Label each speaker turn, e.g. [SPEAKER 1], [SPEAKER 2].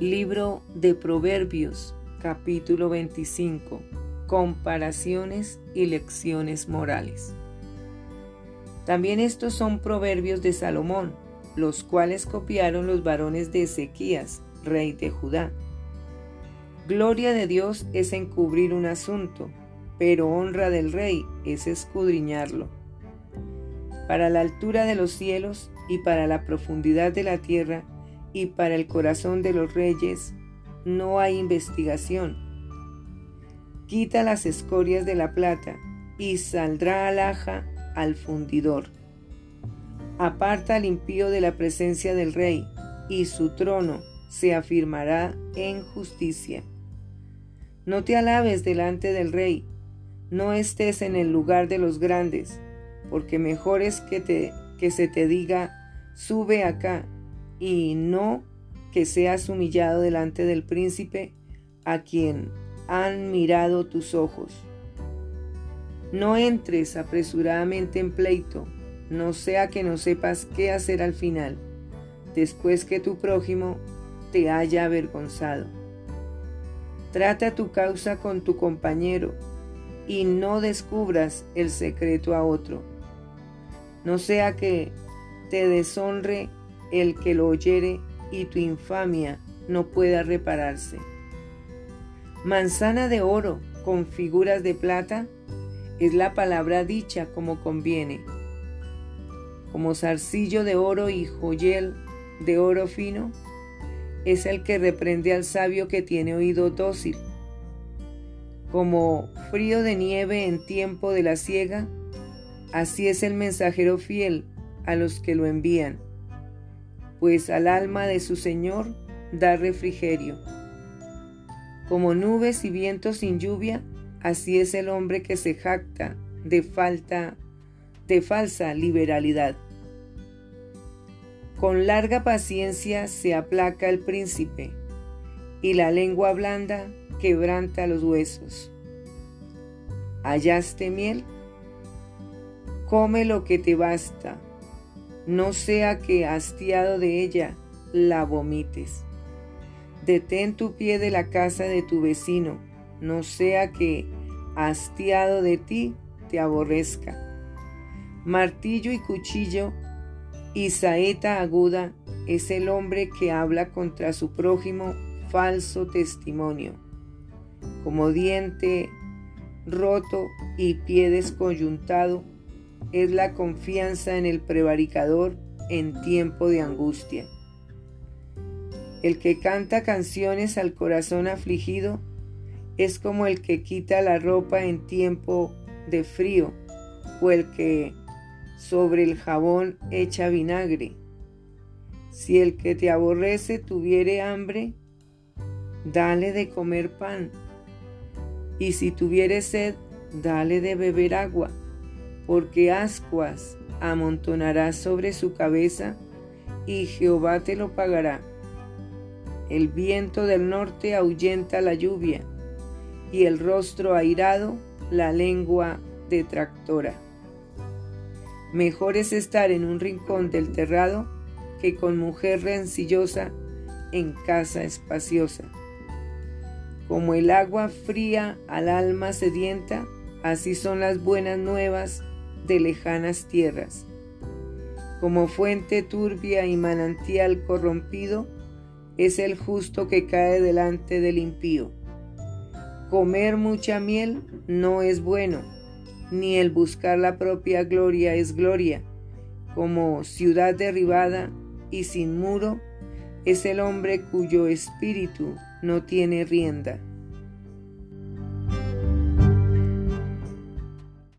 [SPEAKER 1] Libro de Proverbios, capítulo 25. Comparaciones y lecciones morales. También estos son proverbios de Salomón, los cuales copiaron los varones de Ezequías, rey de Judá. Gloria de Dios es encubrir un asunto, pero honra del rey es escudriñarlo. Para la altura de los cielos y para la profundidad de la tierra, y para el corazón de los reyes no hay investigación. Quita las escorias de la plata y saldrá alhaja al fundidor. Aparta al impío de la presencia del rey y su trono se afirmará en justicia. No te alabes delante del rey, no estés en el lugar de los grandes, porque mejor es que, te, que se te diga, sube acá y no que seas humillado delante del príncipe a quien han mirado tus ojos. No entres apresuradamente en pleito, no sea que no sepas qué hacer al final, después que tu prójimo te haya avergonzado. Trata tu causa con tu compañero y no descubras el secreto a otro. No sea que te deshonre el que lo oyere y tu infamia no pueda repararse. Manzana de oro con figuras de plata es la palabra dicha como conviene. Como zarcillo de oro y joyel de oro fino, es el que reprende al sabio que tiene oído dócil. Como frío de nieve en tiempo de la siega, así es el mensajero fiel a los que lo envían pues al alma de su Señor da refrigerio. Como nubes y vientos sin lluvia, así es el hombre que se jacta de falta de falsa liberalidad. Con larga paciencia se aplaca el príncipe, y la lengua blanda quebranta los huesos. ¿Hallaste miel? Come lo que te basta no sea que hastiado de ella la vomites. Detén tu pie de la casa de tu vecino, no sea que hastiado de ti te aborrezca. Martillo y cuchillo y saeta aguda es el hombre que habla contra su prójimo falso testimonio. Como diente roto y pie descoyuntado, es la confianza en el prevaricador en tiempo de angustia. El que canta canciones al corazón afligido es como el que quita la ropa en tiempo de frío o el que sobre el jabón echa vinagre. Si el que te aborrece tuviere hambre, dale de comer pan, y si tuviere sed, dale de beber agua porque ascuas amontonarás sobre su cabeza, y Jehová te lo pagará. El viento del norte ahuyenta la lluvia, y el rostro airado la lengua detractora. Mejor es estar en un rincón del terrado que con mujer rencillosa en casa espaciosa. Como el agua fría al alma sedienta, así son las buenas nuevas de lejanas tierras. Como fuente turbia y manantial corrompido, es el justo que cae delante del impío. Comer mucha miel no es bueno, ni el buscar la propia gloria es gloria. Como ciudad derribada y sin muro, es el hombre cuyo espíritu no tiene rienda.